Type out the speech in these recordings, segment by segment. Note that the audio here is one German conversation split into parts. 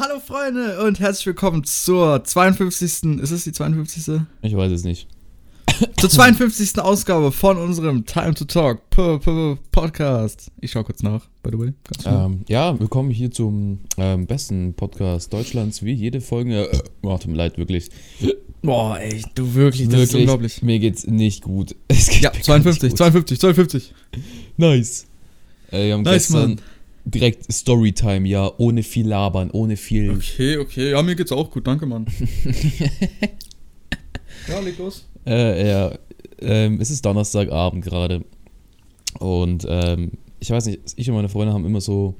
Hallo Freunde und herzlich willkommen zur 52. Ist es die 52.? Ich weiß es nicht. Zur 52. Ausgabe von unserem Time to Talk P -P Podcast. Ich schau kurz nach, by the way. Ähm, ja, willkommen hier zum ähm, besten Podcast Deutschlands, wie jede Folge. Äh, oh, tut mir leid, wirklich. Boah, ey, du wirklich, das ist wirklich, unglaublich. Mir geht's nicht gut. Es geht Ja, mir gar 52, nicht gut. 52, 52. Nice. Äh, wir haben Nice, gestern Mann. Direkt Storytime, ja, ohne viel labern, ohne viel. Okay, okay, ja, mir geht's auch gut, danke, Mann. ja, leg los. Äh, ja, ähm, es ist Donnerstagabend gerade. Und ähm, ich weiß nicht, ich und meine Freunde haben immer so,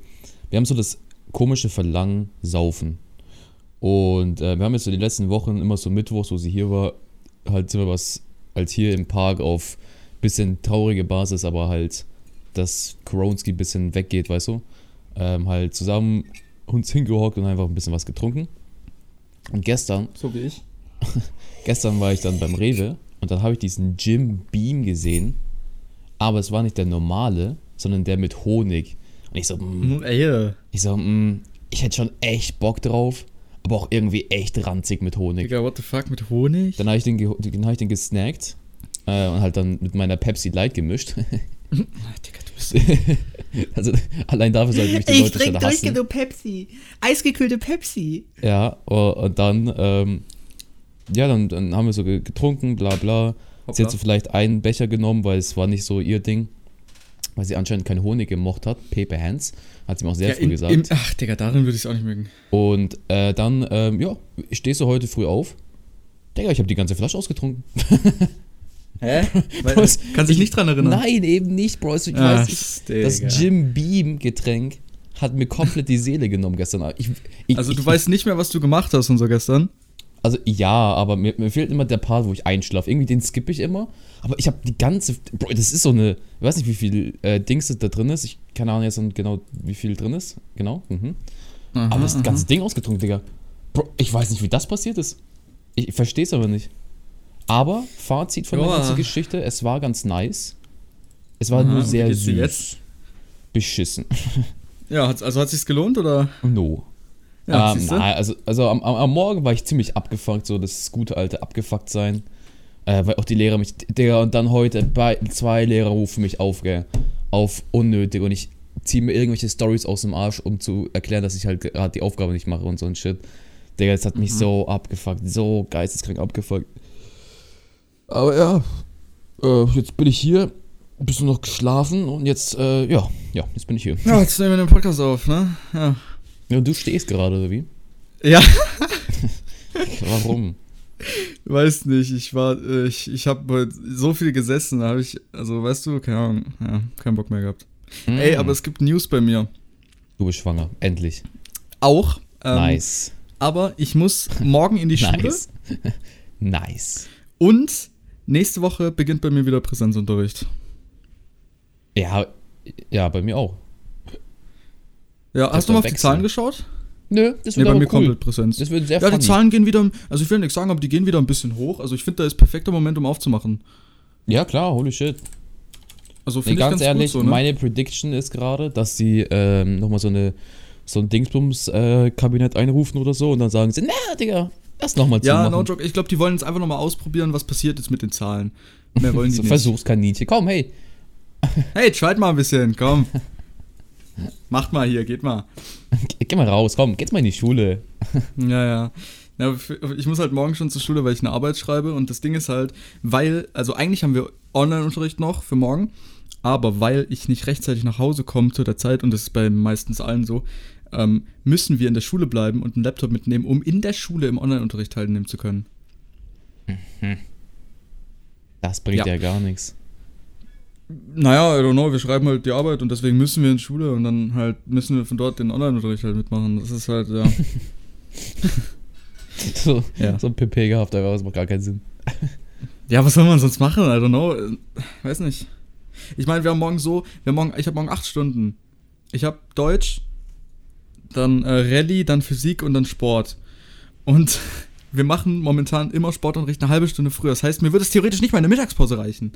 wir haben so das komische Verlangen, saufen. Und äh, wir haben jetzt so die letzten Wochen immer so Mittwochs, wo sie hier war, halt immer was als hier im Park auf bisschen traurige Basis, aber halt, dass Koronski ein bisschen weggeht, weißt du? Ähm, halt zusammen uns hingehockt und einfach ein bisschen was getrunken. Und gestern So wie ich. Gestern war ich dann beim Rewe und dann habe ich diesen Jim Beam gesehen, aber es war nicht der normale, sondern der mit Honig. Und ich so, mm, Mhm, ey, ich so, mm, ich hätte schon echt Bock drauf, aber auch irgendwie echt ranzig mit Honig. Digga, what the fuck, mit Honig? Dann habe ich den, hab ich den gesnackt äh, und halt dann mit meiner Pepsi Light gemischt. Digga, du bist also allein dafür sollten mich die Leute schon hassen. Pepsi. Eisgekühlte Pepsi. Ja, oh, und dann, ähm, ja, dann, dann haben wir so ge- getrunken, bla bla. Sie hat so vielleicht einen Becher genommen, weil es war nicht so ihr Ding. Weil sie anscheinend keinen Honig gemocht hat. Paper Hands. Hat sie mir auch sehr Ja, früh in, gesagt. im, ach, Digga, darin würde ich es auch nicht mögen. Und äh, dann, ähm, ja, stehst du heute früh auf. Digga, ich habe die ganze Flasche ausgetrunken. Hä? Was? kannst dich Ich- nicht dran erinnern? Nein, eben nicht, Bro. Ich Ach, weiß nicht. Das. Jim Beam Getränk hat mir komplett die Seele genommen gestern. Ich, ich, Also du ich, weißt nicht mehr, was du gemacht hast und so gestern. Also ja, aber mir, mir fehlt immer der Part, wo ich einschlafe. Irgendwie den skippe ich immer. Aber ich habe die ganze. Bro, das ist so eine. Ich weiß nicht, wie viel äh, Dings da drin ist. Ich keine Ahnung jetzt genau, wie viel drin ist. Genau. Mhm. aber das ganze Ding ausgetrunken, Digga. Bro, ich weiß nicht, wie das passiert ist. Ich, ich verstehe es aber nicht. Aber Fazit von der Joa. ganzen Geschichte: Es war ganz nice. Es war Aha, nur sehr süß. jetzt? Beschissen. Ja, also hat sich's gelohnt oder? No. Ja, ähm, nein, also, also am, am, am Morgen war ich ziemlich abgefuckt, so das gute alte abgefuckt sein. Äh, weil auch die Lehrer mich, Digga, und dann heute bei, zwei Lehrer rufen mich auf, gell, auf unnötig und ich ziehe mir irgendwelche Stories aus dem Arsch, um zu erklären, dass ich halt gerade die Aufgabe nicht mache und so ein Shit. Digga, das hat mich Mhm. so abgefuckt, so geisteskrank abgefuckt. Aber ja, äh, jetzt bin ich hier, ein bisschen noch geschlafen und jetzt, äh, ja, ja, jetzt bin ich hier. Ja, jetzt nehmen wir den Podcast auf, ne? Ja. Ja, und du stehst gerade, oder wie? Ja, Warum? weiß nicht, ich war, äh, ich, ich habe so viel gesessen, da habe ich, also weißt du, keine Ahnung, ja, keinen Bock mehr gehabt. Ey, Mm. aber es gibt News bei mir. Du bist schwanger, endlich. Auch. Ähm, nice. Aber ich muss morgen in die Schule Nice. nice. und nächste Woche beginnt bei mir wieder Präsenzunterricht. Ja, ja, bei mir auch. Ja, Das hast du mal auf die wechseln. Zahlen geschaut? Nö, das Nee, wird bei aber mir cool. komplett Präsenz. Das wird sehr Ja, die funny. Zahlen gehen wieder, also ich will nichts sagen, aber die gehen wieder ein bisschen hoch. Also ich finde, da ist perfekter Moment, um aufzumachen. Ja, klar, holy shit. Also Nee, ganz ganz ehrlich, gut so, ne? meine Prediction ist gerade, dass sie ähm, nochmal so eine so ein Dingsbums-Kabinett einrufen oder so und dann sagen sie, na, Digga, lass nochmal Ja, zumachen. no joke. Ich glaube, die wollen jetzt einfach nochmal ausprobieren, was passiert jetzt mit den Zahlen. Mehr wollen die so nicht. Versuchskaninchen. Komm, hey. Hey, tried mal ein bisschen, komm. Macht mal hier, geht mal. Geh, geh mal raus, komm, geht's mal in die Schule. Ja, ja. ja ich muss halt morgen schon zur Schule, weil ich eine Arbeit schreibe. Und das Ding ist halt, weil, also eigentlich haben wir Online-Unterricht noch für morgen, aber weil ich nicht rechtzeitig nach Hause komme zu der Zeit, und das ist bei meistens allen so, ähm, müssen wir in der Schule bleiben und einen Laptop mitnehmen, um in der Schule im Online-Unterricht teilnehmen zu können. Das bringt Ja. ja, gar nichts. Naja, I don't know, wir schreiben halt die Arbeit und deswegen müssen wir in die Schule und dann halt müssen wir von dort den Online-Unterricht halt mitmachen. Das ist halt, ja. So, Ja. so ein PP gehabt, aber das macht gar keinen Sinn. Ja, was soll man sonst machen? I don't know. Weiß nicht. Ich meine, wir haben morgen so, wir haben morgen, ich habe morgen acht Stunden. Ich habe Deutsch, dann äh, Rallye, dann Physik und dann Sport. Und wir machen momentan immer Sportunterricht eine halbe Stunde früher. Das heißt, mir würde es theoretisch nicht mal in der Mittagspause reichen.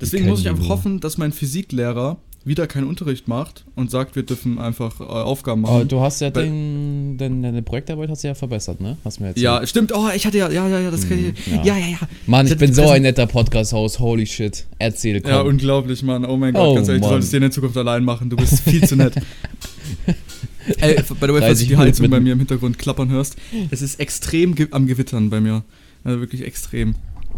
Deswegen muss ich einfach hoffen, dass mein Physiklehrer wieder keinen Unterricht macht und sagt, wir dürfen einfach äh, Aufgaben Aber machen. du hast ja Weil- den, deine, Projektarbeit hast du ja verbessert, ne? Hast du mir. Ja, stimmt. Oh, ich hatte ja, ja, ja, ja, das kann ich. Hm, ja. Ja, ja, ja. Mann, ich hatte bin so ein netter Podcast-Host, holy shit. Erzähl, komm. Ja, unglaublich, Mann. Oh mein Gott, Oh, ganz ehrlich, du Mann. solltest den in Zukunft allein machen. Du bist viel zu nett. Ey, by the way, falls 30 du die Heizung Minuten. bei mir im Hintergrund klappern hörst, es ist extrem ge am Gewittern bei mir. Also wirklich extrem.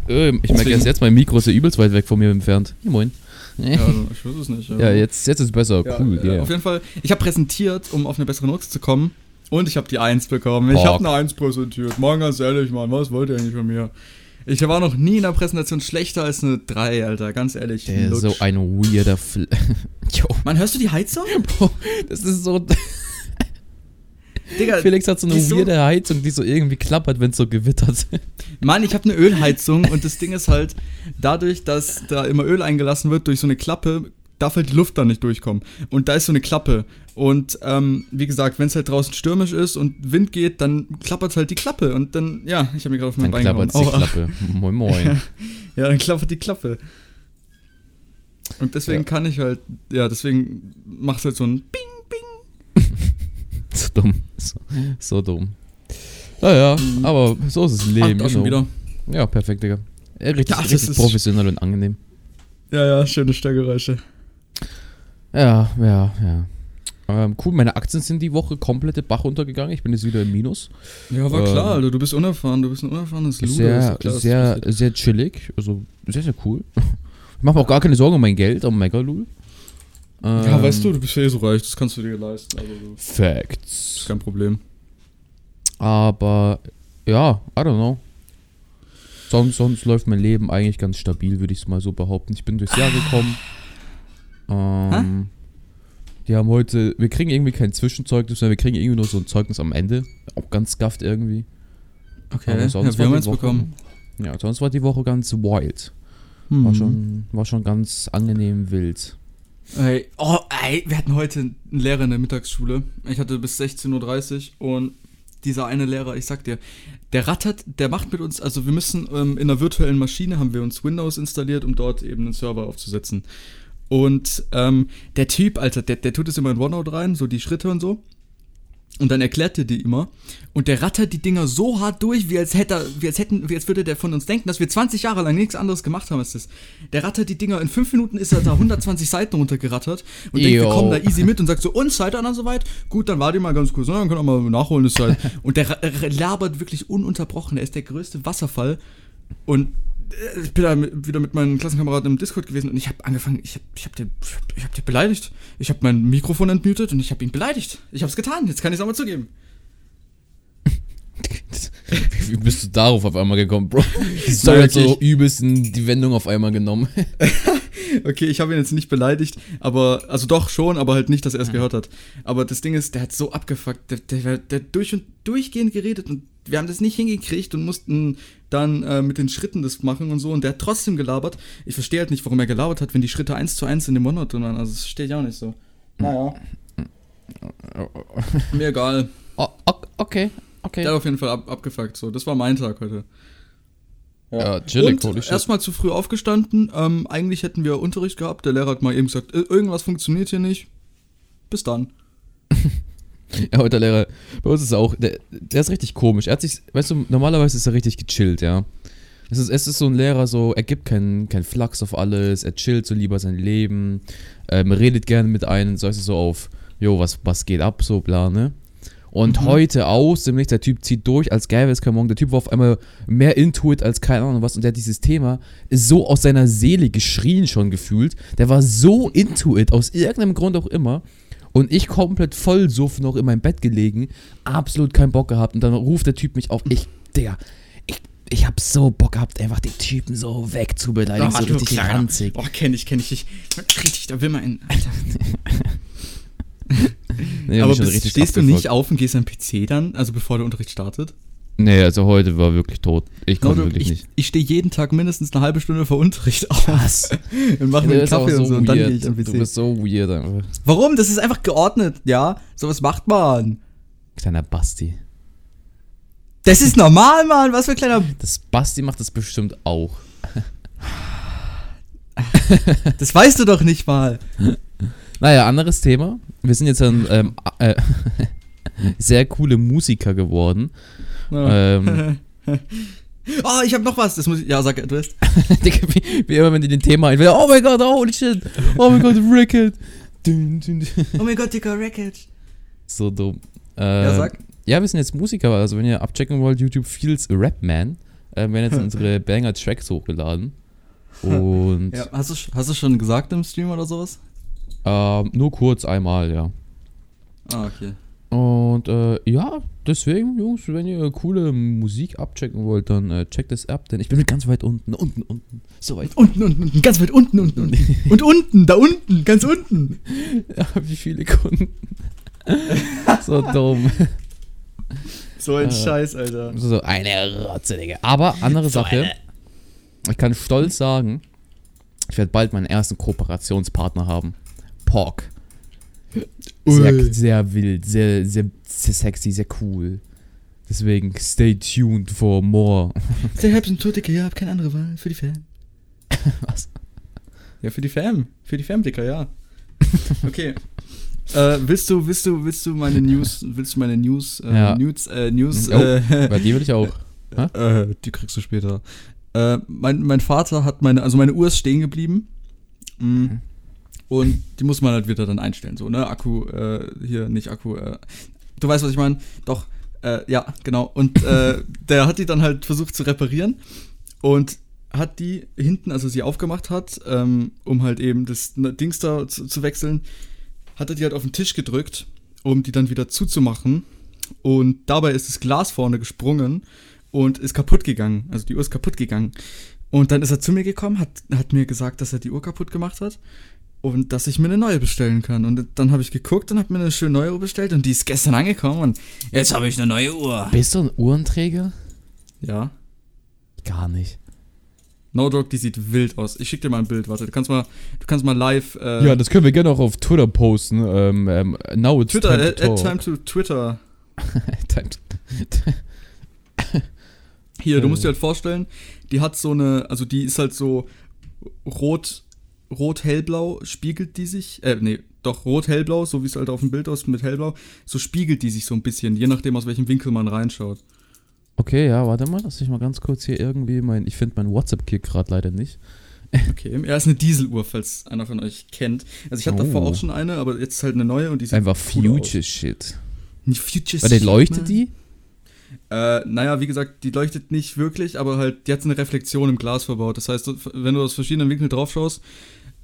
Ähm, ich merke erst jetzt, mein Mikro ist ja übelst weit weg von mir entfernt. Ja, moin. Ja, also, ich weiß es nicht. Ja, jetzt, jetzt ist es besser. Ja, cool, ja, ja. Auf jeden Fall, ich habe präsentiert, um auf eine bessere Note zu kommen. Und ich habe die 1 bekommen. Ich habe eine 1 präsentiert. Morgen ganz ehrlich, Mann, was wollt ihr eigentlich von mir? Ich war noch nie in der Präsentation schlechter als eine 3, Alter. Ganz ehrlich. Der Lutsch. so ein weirder Fl Jo, Mann, hörst du die Heizung? Bro, das ist so. Digga, Felix hat so eine die ist so- weirde Heizung, die so irgendwie klappert, wenn es so gewittert. Mann, ich habe eine Ölheizung und das Ding ist halt, dadurch, dass da immer Öl eingelassen wird durch so eine Klappe, darf halt die Luft da nicht durchkommen. Und da ist so eine Klappe. Und ähm, wie gesagt, wenn es halt draußen stürmisch ist und Wind geht, dann klappert halt die Klappe. Und dann, ja, ich habe mir gerade auf mein Dann Bein klappert die gehauen. Aua. Klappe. Moin, moin. Ja, dann klappert die Klappe. Und deswegen Ja. kann ich halt, ja, deswegen macht halt so ein Bing. So dumm. So, so dumm. Naja, Mhm. aber so ist das Ah, Leben. know. wieder. Ja, perfekt, Digga. Richtig, Ja, das richtig ist- professionell und angenehm. Ja, ja, schöne Störgeräusche. Ja, ja, ja. Ähm, cool, meine Aktien sind die Woche komplett den Bach runtergegangen. Ich bin jetzt wieder im Minus. Ja, war Ähm, klar, Alter, du bist unerfahren, du bist ein unerfahrenes Luder. Sehr, klar, sehr, sehr chillig. Also sehr, sehr cool. Ich mache mir auch gar keine Sorgen um mein Geld, um Megalul. Ähm, Ja, weißt du, du bist ja eh so reich, das kannst du dir leisten. Also, das ist Facts. kein Problem. Aber ja, I don't know. Sonst, sonst läuft mein Leben eigentlich ganz stabil, würde ich es mal so behaupten. Ich bin durchs Jahr gekommen. Ähm, die haben heute, wir kriegen irgendwie kein Zwischenzeugnis, sondern wir kriegen irgendwie nur so ein Zeugnis am Ende. Auch ganz gafft irgendwie. Okay, Aber ja, sonst wir war haben die eins Woche- bekommen. Ja, sonst war die Woche ganz wild. Hm. War, schon, war schon ganz angenehm wild. Ey, oh, ey, wir hatten heute einen Lehrer in der Mittagsschule. Ich hatte bis 16.30 Uhr und dieser eine Lehrer, ich sag dir, der rattert, der macht mit uns, also wir müssen ähm, in einer virtuellen Maschine haben wir uns Windows installiert, um dort eben einen Server aufzusetzen. Und ähm, der Typ, Alter, der, der tut es immer in OneNote rein, so die Schritte und so. Und dann erklärt er die immer. Und der rattert die Dinger so hart durch, wie als hätte er, wie als hätten, wie als würde der von uns denken, dass wir 20 Jahre lang nichts anderes gemacht haben als das. Der rattert die Dinger, in 5 Minuten ist er da 120 Seiten runtergerattert und denkt, wir Yo. kommen da easy mit und sagt so, und seid ihr dann soweit? Gut, dann wart ihr mal ganz kurz, ne? dann können wir mal nachholen, ist halt. Und der labert wirklich ununterbrochen, er ist der größte Wasserfall. Und ich bin da wieder mit meinen Klassenkameraden im Discord gewesen und ich habe angefangen, ich habe ich hab den, ich hab, ich hab den beleidigt. Ich habe mein Mikrofon entmutet und ich habe ihn beleidigt. Ich habe es getan, jetzt kann ich es auch mal zugeben. Wie bist du darauf auf einmal gekommen, Bro? Die Story hat so übelsten die Wendung auf einmal genommen. Okay, ich habe ihn jetzt nicht beleidigt, aber, also doch schon, aber halt nicht, dass er es gehört hat. Aber das Ding ist, der hat so abgefuckt, der, der, der hat durch und durchgehend geredet und wir haben das nicht hingekriegt und mussten dann äh, mit den Schritten das machen und so und der hat trotzdem gelabert. Ich verstehe halt nicht, warum er gelabert hat, wenn die Schritte eins zu eins in dem Monat waren. Also das verstehe ich auch nicht so. Naja. Mir egal. Oh, ok- okay, okay. Der hat auf jeden Fall ab, abgefuckt. So, das war mein Tag heute. Ja, chillig, Und shit. erstmal zu früh aufgestanden. Ähm, eigentlich hätten wir Unterricht gehabt. Der Lehrer hat mal eben gesagt, "Äh, irgendwas funktioniert hier nicht. Bis dann. Ja, heute Lehrer, bei uns ist er auch, der, der ist richtig komisch. Er hat sich, weißt du, normalerweise ist er richtig gechillt, ja. Es ist, es ist so ein Lehrer, so, er gibt keinen kein Flachs auf alles, er chillt so lieber sein Leben, ähm, redet gerne mit einem, so ist es so auf, jo, was, was geht ab, so, bla, ne? Und Mhm. heute aus dem Nichts, der Typ zieht durch, als gäbe es kein Morgen. Der Typ war auf einmal mehr Intuit als keine Ahnung was. Und der hat dieses Thema so aus seiner Seele geschrien schon gefühlt. Der war so Intuit, aus irgendeinem Grund auch immer. Und ich komplett voll suff noch in meinem Bett gelegen, absolut keinen Bock gehabt. Und dann ruft der Typ mich auf. Ich, Digga, ich, ich hab so Bock gehabt, einfach den Typen so wegzubeleidigen, so du richtig Kleiner. ranzig. Oh, kenn ich, kenn ich. ich richtig, da will man in. Alter. Nee, Aber bist, stehst du abgefuckt. nicht auf und gehst am PC dann, also bevor der Unterricht startet? Nee, also heute war wirklich tot. Ich konnte Leute, wirklich ich, nicht. ich stehe jeden Tag mindestens eine halbe Stunde vor Unterricht auf. Was? Und mache Du mir einen Kaffee und so und dann gehe ich am Du PC. bist so weird einfach. Warum? Das ist einfach geordnet, ja? Sowas macht man. Kleiner Basti. Das ist normal, Mann. Was für ein kleiner. Das Basti macht das bestimmt auch. Das weißt du doch nicht mal. Naja, anderes Thema. Wir sind jetzt dann, ähm, äh, sehr coole Musiker geworden. Ja. Ähm, oh, ich habe noch was. Das muss ich, ja, sag, du hast. Digga, wie, wie immer, wenn die den Thema einfällt, oh mein Gott, holy shit, oh mein Gott, dün. Oh mein Gott, Dicker Wreckage. So dumm. Ja, Ähm, sag. Ja, wir sind jetzt Musiker, also wenn ihr abchecken wollt, YouTube Feels Rapman, äh, werden jetzt unsere Banger-Tracks hochgeladen. Und Ja, hast, du, hast du schon gesagt im Stream oder sowas? ähm, nur kurz einmal, ja. Ah, okay. Und äh, ja, deswegen, Jungs, wenn ihr coole Musik abchecken wollt, dann äh, checkt es ab, denn ich bin ganz weit unten, unten, unten, so weit. Unten, unten, unten, ganz weit unten, unten, unten. Und unten, da unten, ganz unten. Ja, wie viele Kunden. so dumm. So ein Äh. Scheiß, Alter. So eine Rotze, Digga. Aber andere Sache, ich kann stolz sagen, ich werde bald meinen ersten Kooperationspartner haben. Pork. Sehr, Ui. sehr wild, sehr, sehr, sehr sexy, sehr cool. Deswegen stay tuned for more. Der Habs und Totiker, ja, hab keine andere Wahl. Für die Fam. Was? Ja, für die Fam. Für die Fam, Dicker, ja. Okay. äh, willst du, willst du, willst du meine News, willst du meine News, äh, Ja. News, äh, News, Oh, äh, Bei dir will ich auch. äh, die kriegst du später. Äh, mein, mein Vater hat meine, also meine Uhr ist stehen geblieben. Mm. Und die muss man halt wieder dann einstellen, so, ne? Akku, äh, hier, nicht Akku, äh, du weißt, was ich meine? Doch, äh, ja, genau. Und äh, der hat die dann halt versucht zu reparieren und hat die hinten, als er sie aufgemacht hat, ähm, um halt eben das ne, Dings da zu, zu wechseln, hat er die halt auf den Tisch gedrückt, um die dann wieder zuzumachen. Und dabei ist das Glas vorne gesprungen und ist kaputt gegangen. Also die Uhr ist kaputt gegangen. Und dann ist er zu mir gekommen, hat, hat mir gesagt, dass er die Uhr kaputt gemacht hat und dass ich mir eine neue bestellen kann. Und dann habe ich geguckt und habe mir eine schöne neue Uhr bestellt und die ist gestern angekommen und jetzt habe ich eine neue Uhr. Bist du ein Uhrenträger? Ja. Gar nicht. No Dog, die sieht wild aus. Ich schicke dir mal ein Bild, warte. Du kannst mal, du kannst mal live. Äh, Ja, das können wir gerne auch auf Twitter posten. Ähm, ähm, now it's Twitter, time add, to add talk. time to Twitter. time to Hier, du Äh. musst dir halt vorstellen, die hat so eine, also die ist halt so rot, rot-hellblau, spiegelt die sich, äh, nee, doch rot-hellblau, so wie es halt auf dem Bild aussieht mit hellblau, so spiegelt die sich so ein bisschen, je nachdem, aus welchem Winkel man reinschaut. Okay, ja, warte mal, lass ich mal ganz kurz hier irgendwie mein. Ich finde meinen WhatsApp-Kick gerade leider nicht. Okay, er ist eine Dieseluhr, falls einer von euch kennt. Also ich hatte Oh. davor auch schon eine, aber jetzt ist halt eine neue und die sieht Einfach cool Future Shit. Aus. Nicht Future Warte, leuchtet man. die? Äh, naja, wie gesagt, die leuchtet nicht wirklich, aber halt, die hat eine Reflexion im Glas verbaut. Das heißt, wenn du aus verschiedenen Winkeln drauf schaust,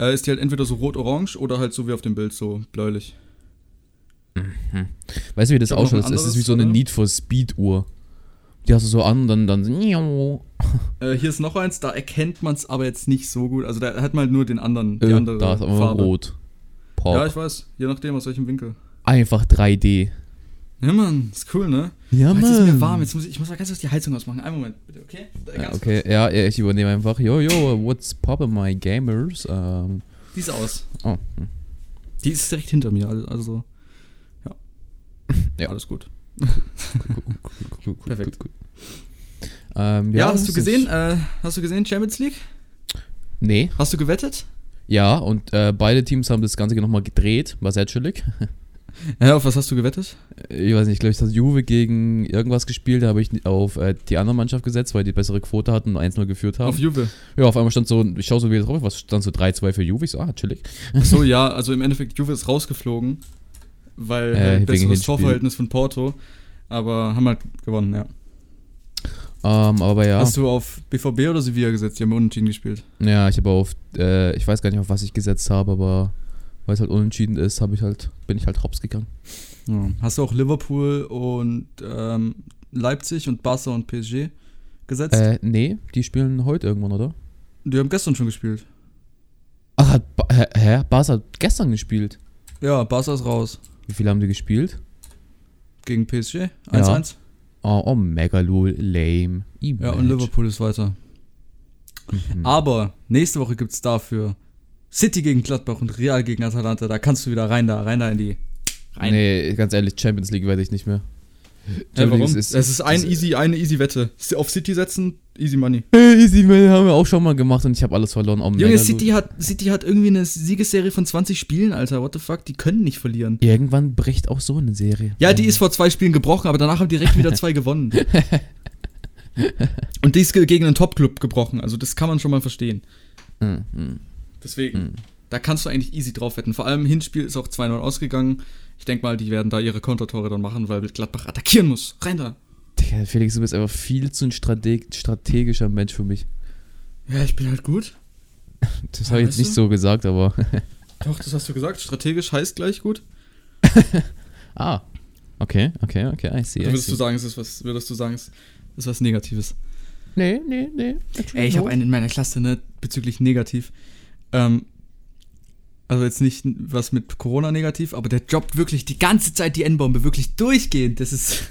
äh, ist die halt entweder so rot-orange oder halt so wie auf dem Bild, so bläulich. Weißt du, wie das ausschaut? Das ist wie so eine oder? Need for Speed Uhr. Die hast du so an, dann dann. Äh, hier ist noch eins, da erkennt man es aber jetzt nicht so gut. Also da hat man halt nur den anderen, Äh, andere da ist aber Farbe. rot. Pop. Ja, ich weiß, je nachdem aus welchem Winkel. Einfach 3D. Ja, Mann, ist cool, ne? Ja, Oh, jetzt ist mir warm, jetzt muss ich, ich muss mal ganz kurz die Heizung ausmachen. Einen Moment, bitte, okay? Ja, ganz okay, ja, ja, ich übernehme einfach. Yo, yo, what's poppin' my gamers? Ähm, kurz. Die ist aus. oh, hm. Die ist direkt hinter mir, also- ja. Ja. Alles gut. Cool, cool, cool, Perfekt. cool. Ähm, Ja, hast das du gesehen, äh, hast du gesehen Champions League? Nee, Hast du gewettet? ja, und äh, beide Teams haben das Ganze nochmal gedreht, war sehr chillig. Ja, auf was hast du gewettet? Ich weiß nicht, ich glaube, ich habe Juve gegen irgendwas gespielt, da habe ich auf äh, die andere Mannschaft gesetzt, weil die bessere Quote hatten und 1-0 geführt haben. Auf Juve. ja, auf einmal stand so, ich schaue so wieder drauf, was stand so 3-2 für Juve? Ich so, ah, chillig. Ach so, ja, also im Endeffekt, Juve ist rausgeflogen, weil Äh, besseres Hinspiel. Torverhältnis von Porto. Aber haben halt gewonnen, ja. Ähm, aber ja, Hast du auf BVB oder Sevilla gesetzt? Die haben unentschieden gespielt. ja, ich habe auf, äh, ich weiß gar nicht, auf was ich gesetzt habe, aber weil es halt unentschieden ist, habe ich halt, bin ich halt hops gegangen. Ja. Hast du auch Liverpool und ähm, Leipzig und Barca und PSG gesetzt? Äh, nee, die spielen heute irgendwann, oder? Die haben gestern schon gespielt. Ach, hat ba hä, hä? Barca hat gestern gespielt. Ja, Barca ist raus. Wie viele haben die gespielt? Gegen PSG. 1-1. Oh, oh Megalo, lame. Ja, und Liverpool ist weiter. Mhm. Aber nächste Woche gibt es dafür City gegen Gladbach und Real gegen Atalanta. Da kannst du wieder rein da, rein da in die. Rein. Nee, ganz ehrlich, Champions League werde ich nicht mehr. Ja, warum? Champions es ist ein easy, eine easy Wette. Auf City setzen, easy money. Easy Man haben wir auch schon mal gemacht und ich habe alles verloren. Oh, Junge, City hat, City hat irgendwie eine Siegesserie von 20 Spielen, Alter. What the fuck? Die können nicht verlieren. Irgendwann bricht auch so eine Serie. Ja, die ist vor zwei Spielen gebrochen, aber danach haben direkt wieder zwei gewonnen. Und die ist ge- gegen einen Top-Club gebrochen, also das kann man schon mal verstehen. Mhm. Deswegen, Mhm. da kannst du eigentlich easy drauf wetten. Vor allem Hinspiel ist auch 2-0 ausgegangen. Ich denke mal, die werden da ihre Kontertore dann machen, weil Gladbach attackieren muss. Rein da. Digga, Felix, du bist einfach viel zu ein Strateg strategischer Mensch für mich. Ja, ich bin halt gut. Das Ja, habe ich jetzt nicht du? so gesagt, aber. Doch, das hast du gesagt. Strategisch heißt gleich gut. ah. Okay, okay, okay, I see. I würdest see. du sagen, es ist was, würdest du sagen, es ist was Negatives? Nee, nee, nee. Ey, ich habe einen in meiner Klasse, ne, bezüglich negativ. Ähm, also jetzt nicht was mit Corona negativ, aber der droppt wirklich die ganze Zeit die N-Bombe, wirklich durchgehend. Das ist,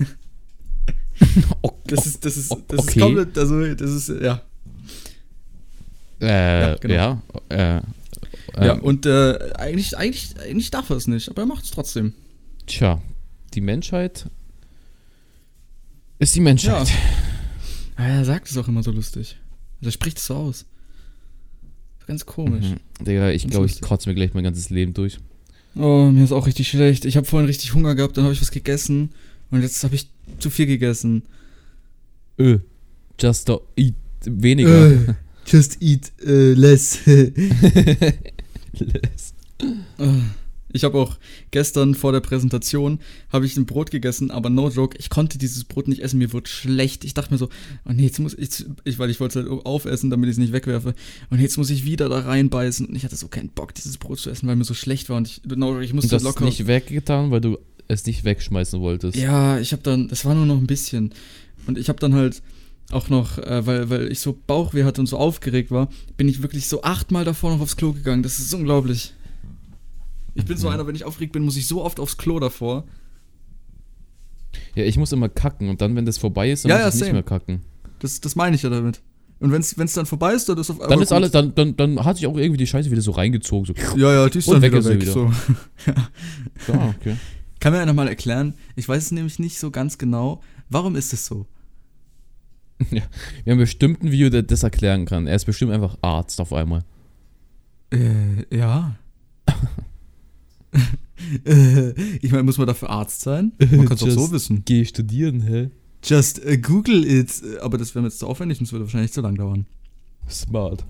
das ist, das ist, das ist Okay. komplett, also das ist, ja. Äh, Ja, genau. ja. Äh, ja, ähm, und äh, eigentlich, eigentlich, eigentlich darf er es nicht, aber er macht es trotzdem. Tja, die Menschheit ist die Menschheit. Ja, er sagt es auch immer so lustig. Also er spricht es so aus. Ganz komisch. Mhm. Digga, ich glaube, ich kotze mir gleich mein ganzes Leben durch. Oh, mir ist auch richtig schlecht. Ich habe vorhin richtig Hunger gehabt, dann habe ich was gegessen und jetzt habe ich zu viel gegessen. Ö. Just eat weniger. Äh, just eat äh, less. ich habe auch gestern vor der Präsentation habe ich ein Brot gegessen, aber no joke, ich konnte dieses Brot nicht essen, mir wurde schlecht. Ich dachte mir so, oh nee, jetzt muss ich, ich weil ich wollte es halt aufessen, damit ich es nicht wegwerfe. Und jetzt muss ich wieder da reinbeißen und ich hatte so keinen Bock, dieses Brot zu essen, weil mir so schlecht war und ich, no joke, ich Und musste hast es locker. nicht weggetan, weil du es nicht wegschmeißen wolltest. Ja, ich habe dann, das war nur noch ein bisschen. Und ich habe dann halt auch noch, äh, weil, weil ich so Bauchweh hatte und so aufgeregt war, bin ich wirklich so achtmal davor noch aufs Klo gegangen. Das ist unglaublich. Ich bin so einer, wenn ich aufgeregt bin, muss ich so oft aufs Klo davor. Ja, ich muss immer kacken und dann, wenn das vorbei ist, dann Ja, muss ja, ich nicht same. mehr kacken. Das, das meine ich ja damit. Und wenn es dann vorbei ist, dann ist auf Dann ist alles, dann, dann, dann hat sich auch irgendwie die Scheiße wieder so reingezogen. So. Ja, ja, die ist Und dann weg wieder weg. wieder. So. Ja, okay. Kann mir einer mal erklären, ich weiß es nämlich nicht so ganz genau, warum ist es so? Wir haben bestimmt ein Video, der das erklären kann. Er ist bestimmt einfach Arzt auf einmal. Äh, ja. Äh, ich meine, muss man dafür Arzt sein? Man kann es auch so wissen. Geh studieren, hä? Just äh, Google it. Aber das wäre mir jetzt zu aufwendig und es würde wahrscheinlich zu lang dauern. Smart.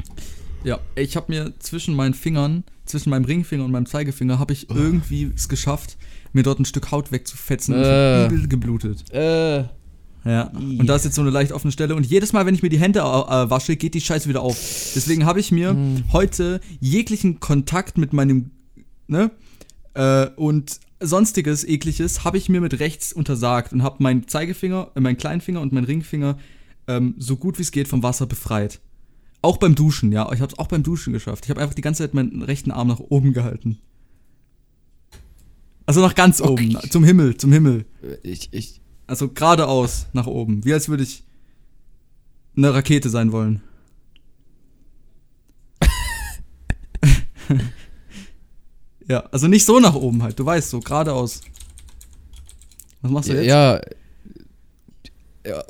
Ja, ich habe mir zwischen meinen Fingern, zwischen meinem Ringfinger und meinem Zeigefinger, habe ich irgendwie es geschafft, mir dort ein Stück Haut wegzufetzen und ich Äh. übel geblutet. Äh. Ja. Und da ist jetzt so eine leicht offene Stelle und jedes Mal, wenn ich mir die Hände äh, wasche, geht die Scheiße wieder auf. Deswegen habe ich mir Hm. heute jeglichen Kontakt mit meinem, ne, äh, und sonstiges ekliges habe ich mir mit rechts untersagt und habe meinen Zeigefinger, äh, meinen Kleinfinger und meinen Ringfinger ähm, so gut wie es geht vom Wasser befreit. Auch beim Duschen, ja. Ich habe es auch beim Duschen geschafft. Ich habe einfach die ganze Zeit meinen rechten Arm nach oben gehalten. Also nach ganz Okay. oben, zum Himmel, zum Himmel. Ich, ich. Also geradeaus nach oben. Wie als würde ich eine Rakete sein wollen. ja, also nicht so nach oben halt. Du weißt so, geradeaus. Was machst du jetzt? Ja. ja.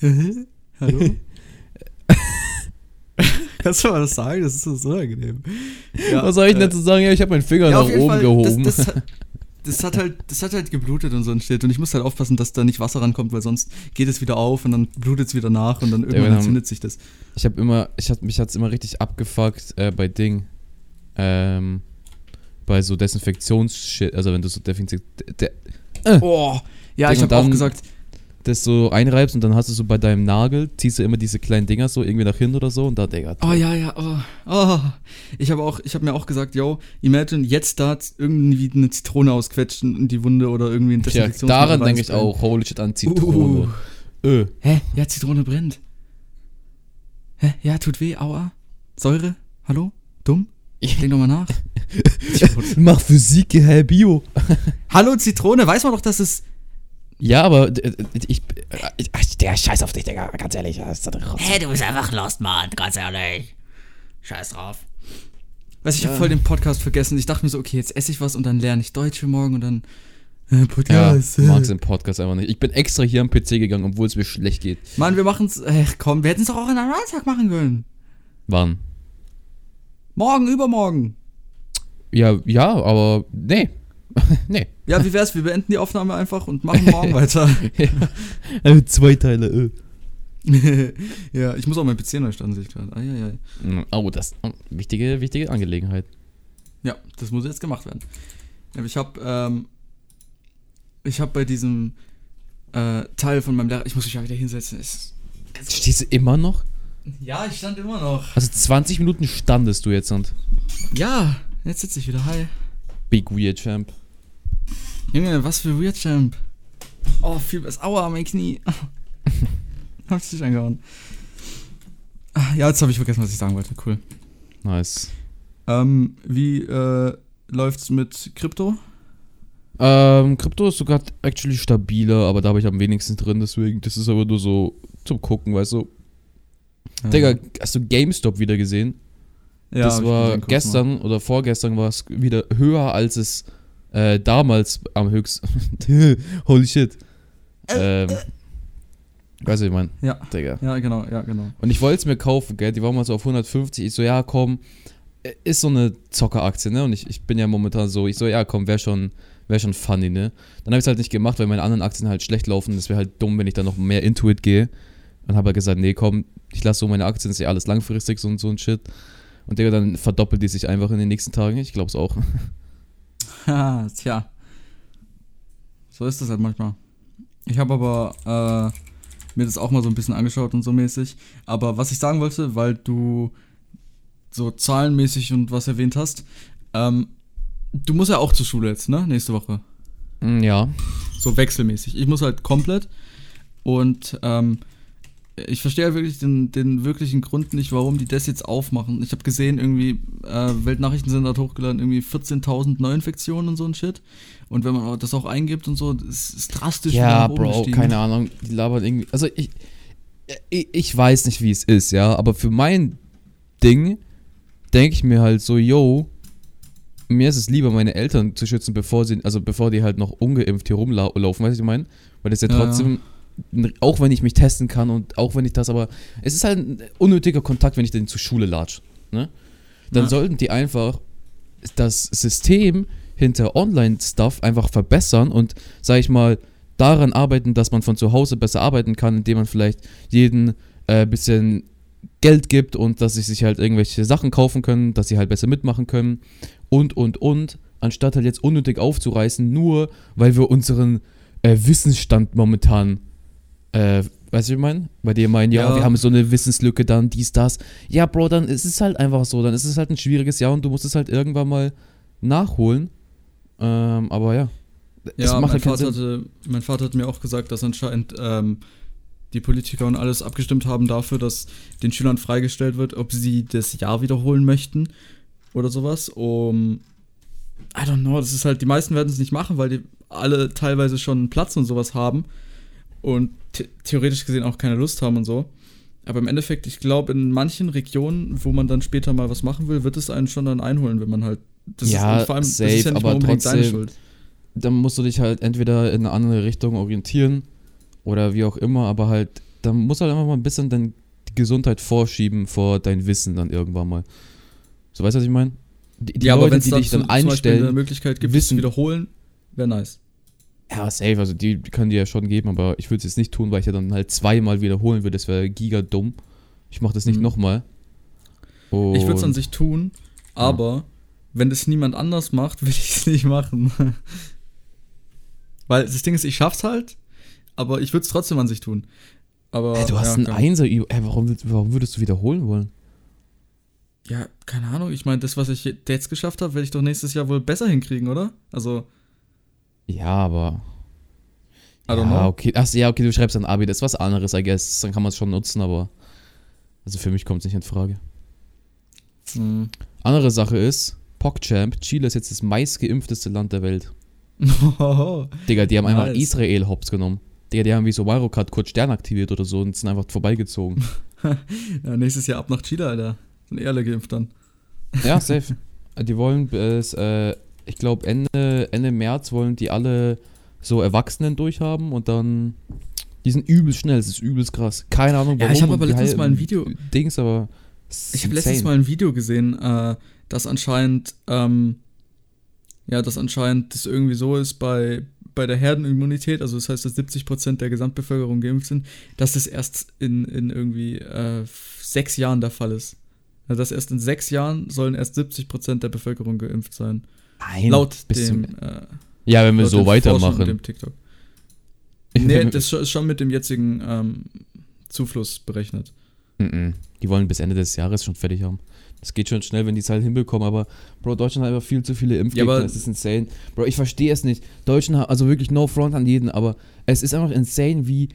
Hallo? Kannst du mal das sagen? Das ist so unangenehm. Ja, Was soll ich denn äh, dazu sagen? Ja, ich habe meinen Finger ja, nach oben Fall, gehoben. Das, das, hat- das, hat halt, das hat halt geblutet und so ein Shit. Und ich muss halt aufpassen, dass da nicht Wasser rankommt, weil sonst geht es wieder auf und dann blutet es wieder nach und dann irgendwann haben- entzündet sich das. Ich habe immer, ich hab, mich hat's immer richtig abgefuckt äh, bei Ding. Ähm, bei so Desinfektionsshit, also wenn du so Desinfekt, de, Oh, ja, Ding ich habe auch gesagt, das so einreibst und dann hast du so bei deinem Nagel, ziehst du immer diese kleinen Dinger so irgendwie nach hinten oder so und da, Digga. oh ja, ja, oh, oh. Ich habe auch, ich habe mir auch gesagt, yo, imagine jetzt da irgendwie eine Zitrone ausquetschen in die Wunde oder irgendwie ein ja, Desinfektionsmittel daran denke ich auch, holy shit, an Zitrone. Ö. Hä? Ja, Zitrone brennt. Hä? Ja, tut weh, aua. Säure? Hallo? Dumm? Denk doch mal nach. Mach Physik, hä, Bio. Hallo, Zitrone, weiß man doch, dass es. Ja, aber äh, ich, ich, ich, der Scheiß auf dich, Digga, ganz ehrlich. Hey, du bist einfach lost, Mann, ganz ehrlich. Scheiß drauf. Weißt du, ich habe voll den Podcast vergessen. Ich dachte mir so, okay, jetzt esse ich was und dann lerne ich Deutsch für morgen und dann Äh, Ja, Podcast. mag's im Podcast einfach nicht. Ich bin extra hier am PC gegangen, obwohl es mir schlecht geht. Mann, wir machen's. Äh, komm, wir hätten es doch auch an einem anderen Tag machen können. Wann? Morgen, übermorgen. Ja, ja, aber nee. nee. Ja, wie wär's? Wir beenden die Aufnahme einfach und machen morgen weiter. Äh, Zwei Teile. Äh. ja, ich muss auch mein PC neu starten, sehe ich gerade. Ah, ja, ja. Oh, das oh, wichtige, wichtige Angelegenheit. Ja, das muss jetzt gemacht werden. Ja, ich habe ähm, ich habe bei diesem äh, Teil von meinem Lehrer, ich muss mich ja wieder hinsetzen. Es, Stehst du immer noch? ja, ich stand immer noch. Also 20 Minuten standest du jetzt und Ja, jetzt sitze ich wieder. Hi. Big Weird Champ. Junge, was für Weird Champ. Oh, viel besser. Aua, mein Knie. Hab's dich angehauen. Ah, Ja, jetzt habe ich vergessen, was ich sagen wollte. Cool. Nice. Ähm, wie äh, läuft's mit Krypto? Ähm, Krypto ist sogar actually stabiler, aber da habe ich am wenigsten drin, deswegen, das ist aber nur so zum Gucken, weißt du. Digga, hast du GameStop wieder gesehen? Ja, das ich war gestern oder vorgestern war es wieder höher, als es äh, damals am höchsten. Holy shit. Ähm, weißt du, wie ich mein? Ja. Digga. mal. Ja, genau, ja, genau. Und ich wollte es mir kaufen, gell? Die waren mal so auf 150. Ich so, ja, komm, äh, ist so eine Zockeraktie, ne? Und ich, ich bin ja momentan so, ich so, ja, komm, wäre schon, wär schon funny, ne? Dann habe ich es halt nicht gemacht, weil meine anderen Aktien halt schlecht laufen. Das wäre halt dumm, wenn ich dann noch mehr into it gehe. Und habe halt gesagt, nee, komm, ich lasse so meine Aktien, ist ja alles langfristig so und so ein Shit. Und Digga, dann verdoppelt die sich einfach in den nächsten Tagen. Ich glaub's auch. Ha, tja. So ist das halt manchmal. Ich habe aber äh, mir das auch mal so ein bisschen angeschaut und so mäßig. Aber was ich sagen wollte, weil du so zahlenmäßig und was erwähnt hast, ähm, du musst ja auch zur Schule jetzt, ne? Nächste Woche. Mm, ja. So wechselmäßig. Ich muss halt komplett. Und ähm, ich verstehe halt wirklich den, den wirklichen Grund nicht, warum die das jetzt aufmachen. Ich habe gesehen, irgendwie, äh, Weltnachrichtensender hat hochgeladen, irgendwie 14.000 Neuinfektionen und so ein Shit. Und wenn man das auch eingibt und so, das ist drastisch Ja, Bro, gestiegen. keine Ahnung. Die labern irgendwie. Also ich, ich, ich weiß nicht, wie es ist, ja. Aber für mein Ding denke ich mir halt so, yo, mir ist es lieber, meine Eltern zu schützen, bevor sie, also bevor die halt noch ungeimpft hier rumlaufen, weißt du, ich meine? Weil das ja Ja, trotzdem, auch wenn ich mich testen kann und auch wenn ich das, aber es ist halt ein unnötiger Kontakt, wenn ich dann zur Schule latsch. Ne? Dann Ja. sollten die einfach das System hinter Online-Stuff einfach verbessern und, sag ich mal, daran arbeiten, dass man von zu Hause besser arbeiten kann, indem man vielleicht jeden äh, bisschen Geld gibt und dass sie sich halt irgendwelche Sachen kaufen können, dass sie halt besser mitmachen können und, und, und, anstatt halt jetzt unnötig aufzureißen, nur weil wir unseren äh, Wissensstand momentan, äh, weißt du, wie ich meine? Bei dir meinen, ja, Ja. wir haben so eine Wissenslücke, dann dies, das. Ja, Bro, dann ist es halt einfach so, dann ist es halt ein schwieriges Jahr und du musst es halt irgendwann mal nachholen. Ähm, aber ja. Es Ja, macht mein halt Vater, hatte, mein Vater hat mir auch gesagt, dass anscheinend ähm, die Politiker und alles abgestimmt haben dafür, dass den Schülern freigestellt wird, ob sie das Jahr wiederholen möchten oder sowas. Um, I don't know, das ist halt, die meisten werden es nicht machen, weil die alle teilweise schon einen Platz und sowas haben und theoretisch gesehen auch keine Lust haben und so. Aber im Endeffekt, ich glaube, in manchen Regionen, wo man dann später mal was machen will, wird es einen schon dann einholen, wenn man halt. Das Ja, und vor allem, das safe, ist ja nicht aber unbedingt deine trotzdem- Schuld. dann musst du dich halt entweder in eine andere Richtung orientieren oder wie auch immer, aber halt, dann musst du halt einfach mal ein bisschen deine Gesundheit vorschieben vor dein Wissen dann irgendwann mal. So, weißt du, was ich meine? Die, die ja, aber Leute, wenn es die dann dich dann Beispiel eine einstellen, Möglichkeit gibt, wissen- wiederholen, wäre nice. Ja, safe, also die können die ja schon geben, aber ich würde es jetzt nicht tun, weil ich ja dann halt zweimal wiederholen würde, das wäre giga dumm. Ich mache das nicht Mhm. nochmal. Ich würde es an sich tun, aber wenn das niemand anders macht, will ich es nicht machen. Weil das Ding ist, ich schaff's halt, aber ich würde es trotzdem an sich tun. Aber Ey, du hast ja, einen. Einser, ey, warum, warum würdest du wiederholen wollen? Ja, keine Ahnung. Ich meine, das, was ich jetzt geschafft habe, werde ich doch nächstes Jahr wohl besser hinkriegen, oder? Also, Ja, aber. I don't ja, know. okay. Ach, ja, okay, du schreibst ein Abi, das ist was anderes, I guess. Dann kann man es schon nutzen, aber. Also für mich kommt es nicht in Frage. Hm. Andere Sache ist, PogChamp, Chile ist jetzt das meistgeimpfteste Land der Welt. Digga, die haben einfach Nice. Israel hops genommen. Digga, die haben wie so Kart kurz Stern aktiviert oder so und sind einfach vorbeigezogen. ja, nächstes Jahr ab nach Chile, Alter. Sind eh alle geimpft dann. ja, safe. Die wollen bis, äh, ich glaube, Ende, Ende März wollen die alle so Erwachsenen durchhaben und dann. Die sind übelst schnell, das ist übelst krass. Keine Ahnung, Ja, warum. ich habe aber letztens mal ein Video- Dings, aber. Ich habe letztens mal ein Video gesehen, äh, dass anscheinend, ähm, ja, dass anscheinend das irgendwie so ist bei, bei der Herdenimmunität, also das heißt, dass 70% der Gesamtbevölkerung geimpft sind, dass das erst in, in irgendwie äh, sechs Jahren der Fall ist. Also dass erst in sechs Jahren sollen erst 70% der Bevölkerung geimpft sein. Nein, laut bis dem, zum, äh, Ja, wenn wir so weitermachen. Dem TikTok. Nee, das ist schon mit dem jetzigen ähm, Zufluss berechnet. Die wollen bis Ende des Jahres schon fertig haben. Das geht schon schnell, wenn die es halt hinbekommen, aber Bro, Deutschland hat einfach viel zu viele Impfgegner, Ja, das ist insane. Bro, ich verstehe es nicht. Deutschland hat, also wirklich no front an jeden, aber es ist einfach insane, wie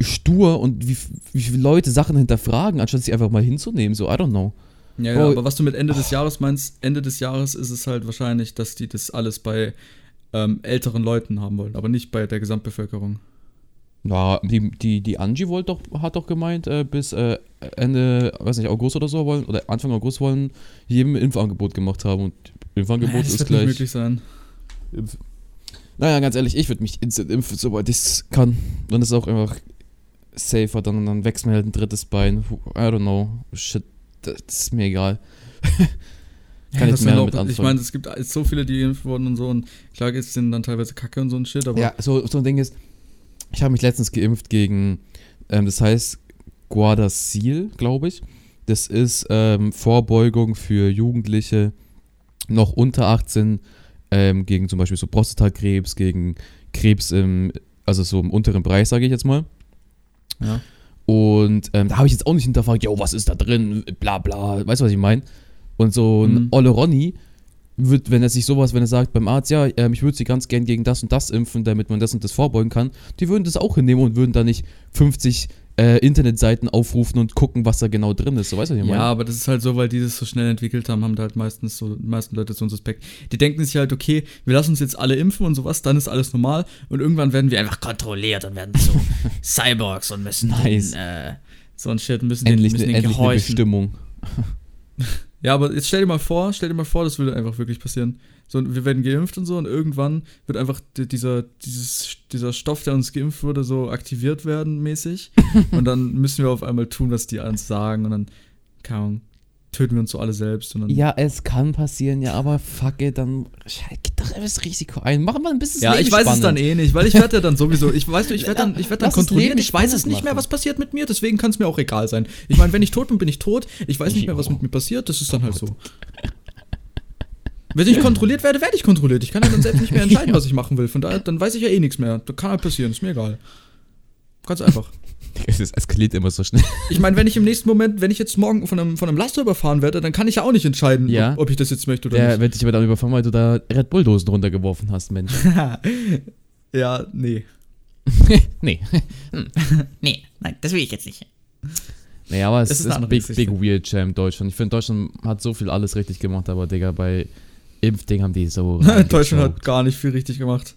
stur und wie, wie viele Leute Sachen hinterfragen, anstatt sie einfach mal hinzunehmen, so, I don't know. Ja, ja, aber was du mit Ende des Jahres meinst, Ende des Jahres ist es halt wahrscheinlich, dass die das alles bei ähm, älteren Leuten haben wollen, aber nicht bei der Gesamtbevölkerung. Ja, die, die, die Angie wollte doch, hat doch gemeint, äh, bis äh, Ende, weiß nicht, August oder so wollen, oder Anfang August wollen, jedem ein Impfangebot gemacht haben und Impfangebot Ja, das ist wird gleich. nicht möglich sein. Impf. Naja, ganz ehrlich, ich würde mich instant impfen, sobald ich es kann. Dann ist es auch einfach safer, dann, dann wächst mir halt ein drittes Bein. I don't know. Shit, das ist mir egal. Kann was ich mehr damit anfangen. Ich meine, es gibt so viele, die geimpft wurden und so und klar ist denen dann teilweise Kacke und so ein Shit, aber ja, so, so ein Ding ist, ich habe mich letztens geimpft gegen, ähm, das heißt Guardacil, glaube ich. Das ist ähm, Vorbeugung für Jugendliche noch unter 18 ähm, gegen zum Beispiel so Prostatakrebs, gegen Krebs im, also so im unteren Bereich, sage ich jetzt mal. ja. Und ähm, da habe ich jetzt auch nicht hinterfragt, yo, was ist da drin, bla bla, weißt du, was ich meine? Und so ein Mhm. Olle Ronny wird, wenn er sich sowas, wenn er sagt beim Arzt, ja, ähm, ich würde sie ganz gern gegen das und das impfen, damit man das und das vorbeugen kann, die würden das auch hinnehmen und würden da nicht 50 äh, Internetseiten aufrufen und gucken, was da genau drin ist. So, weißt du, was ich Ja, meine? aber das ist halt so, weil die das so schnell entwickelt haben, haben da halt meistens so, die meisten Leute so einen Suspekt. Die denken sich halt, okay, wir lassen uns jetzt alle impfen und sowas, dann ist alles normal und irgendwann werden wir einfach kontrolliert und werden so Cyborgs und müssen Nice. den, äh, so ein Shit, müssen endlich den, müssen eine, den endlich eine. Bestimmung. Ja, aber jetzt stell dir mal vor, stell dir mal vor, das würde einfach wirklich passieren. So, wir werden geimpft und so und irgendwann wird einfach di- dieser, dieses, dieser Stoff, der uns geimpft wurde, so aktiviert werden mäßig. und dann müssen wir auf einmal tun, was die uns sagen und dann, keine Ahnung, töten wir uns so alle selbst und dann. Ja, es kann passieren, ja, aber fuck it, dann geht doch das Risiko ein. Mach mal ein bisschen Ja, ich weiß es dann eh nicht, weil ich werde ja dann sowieso, ich weiß du, ich werde dann, ich werde dann Lass kontrolliert, Leben ich weiß es spannend nicht mehr, machen. was passiert mit mir, deswegen kann es mir auch egal sein. Ich meine, wenn ich tot bin, bin ich tot, ich weiß nicht mehr, was mit mir passiert, das ist dann halt so. Wenn ich kontrolliert werde, werde ich kontrolliert. Ich kann ja dann selbst nicht mehr entscheiden, was ich machen will. Von daher, dann weiß ich ja eh nichts mehr. Das kann halt passieren, ist mir egal. Ganz einfach. Es eskaliert immer so schnell. Ich meine, wenn ich im nächsten Moment, wenn ich jetzt morgen von einem, von einem Laster überfahren werde, dann kann ich ja auch nicht entscheiden, Ja. ob, ob ich das jetzt möchte oder Der nicht. wird dich aber dann überfahren, weil du da Red Bull-Dosen runtergeworfen hast, Mensch. ja, nee. nee. nee, nein, das will ich jetzt nicht. Naja, aber es Das ist ist, big, big weird Jam Deutschland. Ich finde, Deutschland hat so viel alles richtig gemacht, aber Digga, bei Impfding haben die so. Deutschland hat gar nicht viel richtig gemacht.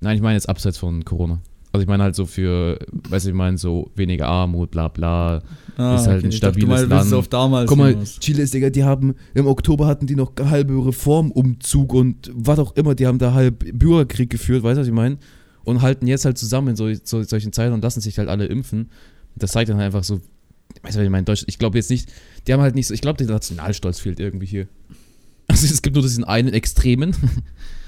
Nein, ich meine jetzt abseits von Corona. Also ich meine halt so für, weißt du, ich meine so weniger Armut, bla bla. Ah, Ist halt ein Ich dachte, stabiles du meinst, Land. auf damals Guck mal. Chile ist, Digga, die haben, im Oktober hatten die noch halbe Reformumzug und was auch immer, die haben da halb Bürgerkrieg geführt, weißt du, was ich meine? Und halten jetzt halt zusammen in so, so, solchen Zeiten und lassen sich halt alle impfen. Das zeigt dann einfach so, weißt du, was ich meine, Deutschland, ich glaube jetzt nicht, die haben halt nicht so, ich glaube, der Nationalstolz fehlt irgendwie hier. Also es gibt nur diesen einen Extremen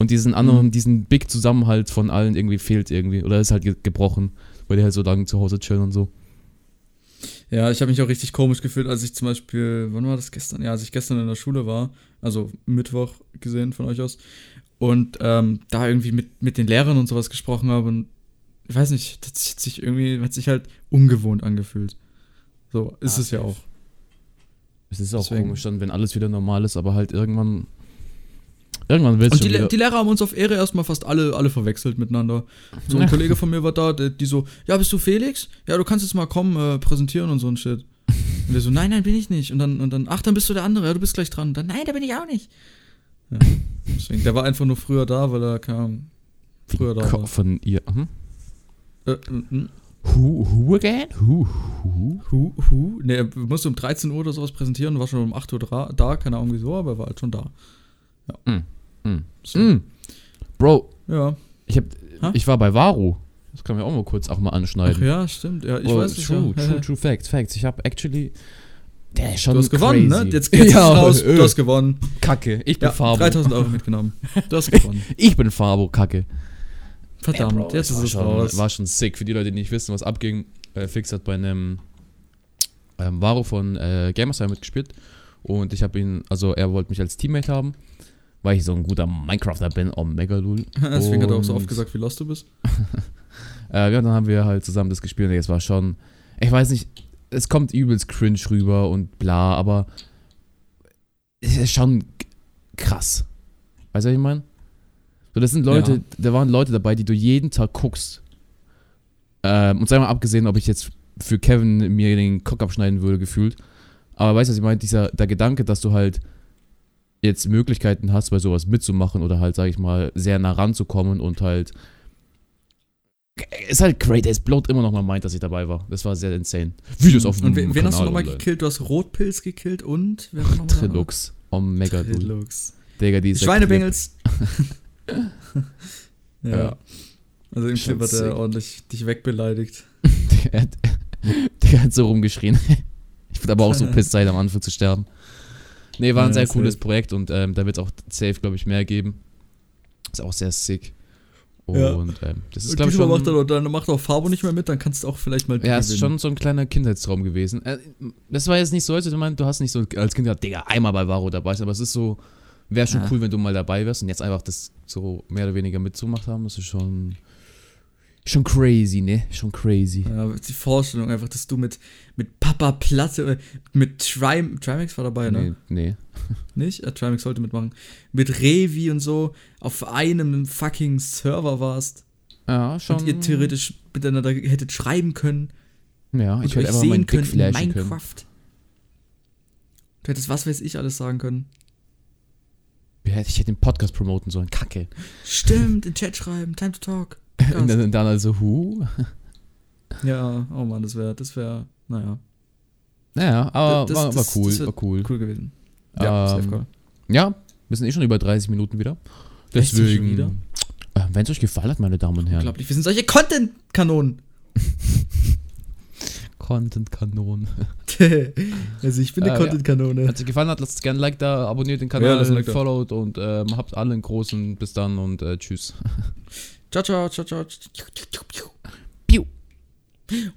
und diesen anderen, Mhm. diesen Big Zusammenhalt von allen irgendwie fehlt irgendwie oder ist halt ge gebrochen, weil die halt so lange zu Hause chillen und so. Ja, ich habe mich auch richtig komisch gefühlt, als ich zum Beispiel, wann war das gestern? Ja, als ich gestern in der Schule war, also Mittwoch gesehen von euch aus, und ähm, da irgendwie mit, mit den Lehrern und sowas gesprochen habe und ich weiß nicht, das hat sich irgendwie, hat sich halt ungewohnt angefühlt. So ist Ah, es ja auch. Es ist auch Deswegen. komisch dann, wenn alles wieder normal ist, aber halt irgendwann. Irgendwann es Und schon die, wieder. die Lehrer haben uns auf Ehre erstmal fast alle, alle verwechselt miteinander. So ein Kollege von mir war da, der, die so, ja, bist du Felix? Ja, du kannst jetzt mal kommen, äh, präsentieren und so ein Shit. Und der so, nein, nein, bin ich nicht. Und dann, und dann, ach, dann bist du der andere, ja, du bist gleich dran. Und dann, nein, da bin ich auch nicht. Ja, deswegen, der war einfach nur früher da, weil er kam. Früher da war. Von ihr. Hm? Äh, mhm. Who, who again? Who, who? Hu, hu. Ne, er musste um 13 Uhr oder sowas präsentieren, war schon um 8 Uhr da, keine Ahnung wieso, aber er war halt schon da. Mm. Mm. So. Mm. Bro, Ja. Ich, hab, Ha? ich war bei Varo. Das kann man auch mal kurz auch mal Ach anschneiden. ja, stimmt. Ja, ich Oh, weiß nicht. true, ja. true, true facts, facts. Ich habe actually. Der ist schon Du hast gewonnen, crazy. ne? Jetzt geht's ja, raus. äh, Du hast gewonnen. Kacke. Ich bin Ja, Fabo. 3000 Euro mitgenommen. Du hast gewonnen. Ich bin Fabo, Kacke. Verdammt, Ey, Bro, jetzt ist es schon, raus. War schon sick. Für die Leute, die nicht wissen, was abging, äh, Fix hat bei einem ähm, Varo von äh, Gamerside mitgespielt. Und ich habe ihn, also er wollte mich als Teammate haben, weil ich so ein guter Minecrafter bin, oh mega lul. Deswegen hat er auch so oft gesagt, wie lost du bist. Äh, ja, dann haben wir halt zusammen das gespielt und es war schon, ich weiß nicht, es kommt übelst cringe rüber und bla, aber es ist schon krass. Weißt du, was ich meine? So, das sind Leute, Ja. da waren Leute dabei, die du jeden Tag guckst. Ähm, und sei mal abgesehen, ob ich jetzt für Kevin mir den Cock abschneiden würde, gefühlt. Aber weißt du, was ich meine? Dieser, der Gedanke, dass du halt jetzt Möglichkeiten hast, bei sowas mitzumachen oder halt, sag ich mal, sehr nah ranzukommen und halt ist halt great, es blowt immer noch mal meint, dass ich dabei war. Das war sehr insane. Videos auf dem Und wen, wen hast du nochmal gekillt? Du hast Rotpilz gekillt und wer war noch? Trilux. Omega. Trilux. Digga, dieser Schweinebengels. ja. Ja. Also im Clip hat er ordentlich dich wegbeleidigt. Der hat, der hat so rumgeschrien. Ich bin aber auch so pissed, seit am Anfang zu sterben. Nee, war ein Ja, sehr safe. cooles Projekt und ähm, da wird es auch safe, glaube ich, mehr geben. Ist auch sehr sick. Und Ja. ähm, das ist, glaube ich, schon... macht er, dann macht auch Fabo nicht mehr mit, dann kannst du auch vielleicht mal Ja, ist schon so ein kleiner Kindheitstraum gewesen. Äh, Das war jetzt nicht so, als du meinst, du hast nicht so als Kind gedacht, Digga, einmal bei Varo dabei sein, aber es ist so, wäre schon Ja. cool, wenn du mal dabei wärst und jetzt einfach das so mehr oder weniger mitzumacht haben. Das ist schon, schon crazy, ne? Schon crazy. Ja, die Vorstellung einfach, dass du mit, mit Papa Platte, äh, mit Trim, Trimax war dabei, ne? Nee, nee. Nicht? Äh, Trimax sollte mitmachen. Mit Revi und so auf einem fucking Server warst. Ja, schon. Und ihr theoretisch miteinander hättet schreiben können. ja, ich hätte einfach meinen sehen Dick können in flashen können. Minecraft. Du hättest was weiß ich alles sagen können. Ja, Ich hätte den Podcast promoten sollen, kacke. Stimmt, in Chat schreiben, time to talk. Und dann, dann also, hu? ja, oh Mann, das wäre, das wäre, naja, Naja, aber Das- war, das- war das- cool, das war cool. cool gewesen. Ja, safe Ähm, call. Ja, wir sind eh schon über 30 Minuten wieder. Deswegen, wieder? äh, wenn es euch gefallen hat, meine Damen und Herren. Unglaublich, wir sind solche Content-Kanonen. Content-Kanon. also ich bin eine Äh, ja. Content-Kanone. Wenn es euch gefallen hat, lasst gerne ein Like da, abonniert den Ja, Kanal, lasst ein Like followt und ähm, habt alle einen großen bis dann und äh, tschüss. Ciao, ciao, ciao, ciao. Piu.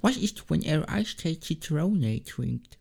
Was ist, wenn er Eistee Zitrone trinkt?